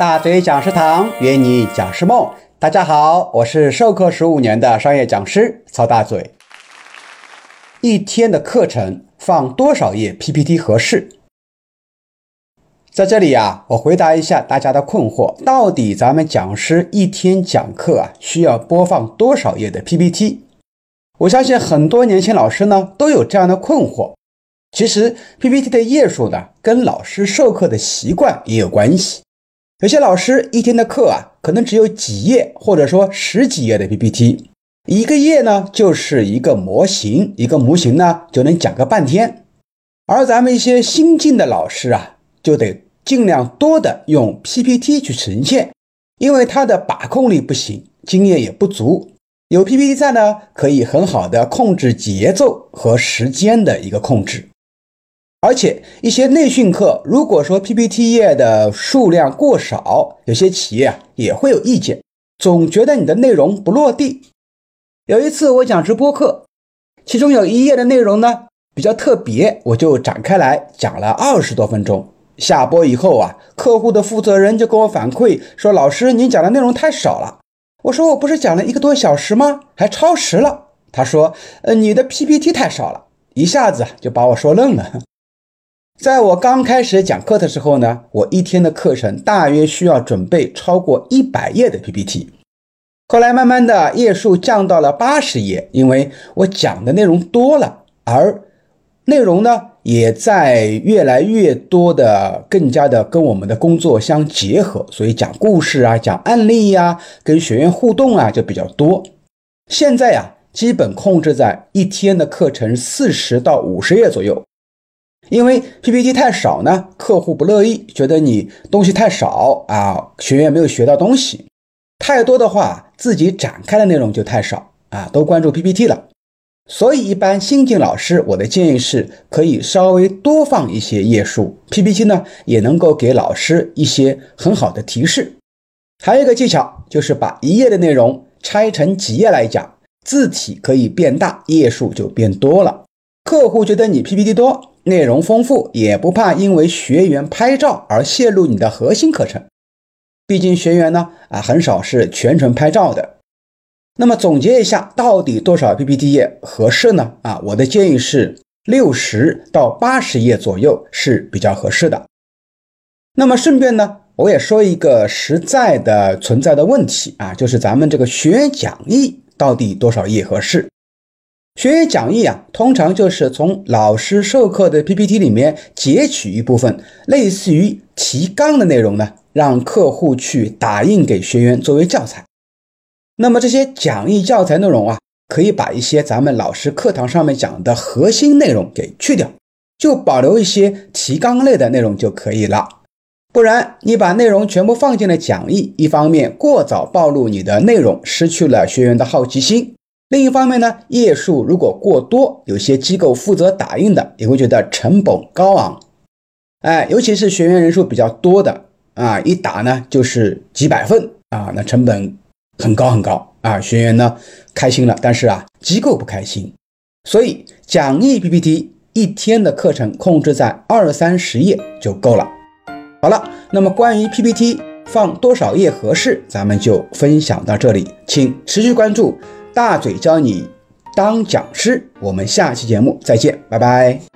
大嘴讲师堂约你讲师梦，大家好，我是授课十五年的商业讲师曹大嘴。一天的课程放多少页 PPT 合适？在这里啊，我回答一下大家的困惑：到底咱们讲师一天讲课啊，需要播放多少页的 PPT？我相信很多年轻老师呢都有这样的困惑。其实 PPT 的页数呢，跟老师授课的习惯也有关系。有些老师一天的课啊，可能只有几页，或者说十几页的 PPT，一个页呢就是一个模型，一个模型呢就能讲个半天。而咱们一些新进的老师啊，就得尽量多的用 PPT 去呈现，因为他的把控力不行，经验也不足。有 PPT 在呢，可以很好的控制节奏和时间的一个控制。而且一些内训课，如果说 PPT 页的数量过少，有些企业啊也会有意见，总觉得你的内容不落地。有一次我讲直播课，其中有一页的内容呢比较特别，我就展开来讲了二十多分钟。下播以后啊，客户的负责人就跟我反馈说：“老师，您讲的内容太少了。”我说：“我不是讲了一个多小时吗？还超时了。”他说：“呃，你的 PPT 太少了。”一下子就把我说愣了。在我刚开始讲课的时候呢，我一天的课程大约需要准备超过一百页的 PPT。后来慢慢的页数降到了八十页，因为我讲的内容多了，而内容呢也在越来越多的更加的跟我们的工作相结合，所以讲故事啊、讲案例呀、跟学员互动啊就比较多。现在呀，基本控制在一天的课程四十到五十页左右。因为 PPT 太少呢，客户不乐意，觉得你东西太少啊，学员没有学到东西；太多的话，自己展开的内容就太少啊，都关注 PPT 了。所以，一般新进老师，我的建议是可以稍微多放一些页数，PPT 呢也能够给老师一些很好的提示。还有一个技巧，就是把一页的内容拆成几页来讲，字体可以变大，页数就变多了。客户觉得你 PPT 多。内容丰富，也不怕因为学员拍照而泄露你的核心课程。毕竟学员呢，啊，很少是全程拍照的。那么总结一下，到底多少 PPT 页合适呢？啊，我的建议是六十到八十页左右是比较合适的。那么顺便呢，我也说一个实在的存在的问题啊，就是咱们这个学员讲义到底多少页合适？学员讲义啊，通常就是从老师授课的 PPT 里面截取一部分，类似于提纲的内容呢，让客户去打印给学员作为教材。那么这些讲义教材内容啊，可以把一些咱们老师课堂上面讲的核心内容给去掉，就保留一些提纲类的内容就可以了。不然你把内容全部放进了讲义，一方面过早暴露你的内容，失去了学员的好奇心。另一方面呢，页数如果过多，有些机构负责打印的也会觉得成本高昂，哎，尤其是学员人数比较多的啊，一打呢就是几百份啊，那成本很高很高啊，学员呢开心了，但是啊，机构不开心，所以讲义 PPT 一天的课程控制在二三十页就够了。好了，那么关于 PPT 放多少页合适，咱们就分享到这里，请持续关注。大嘴教你当讲师，我们下期节目再见，拜拜。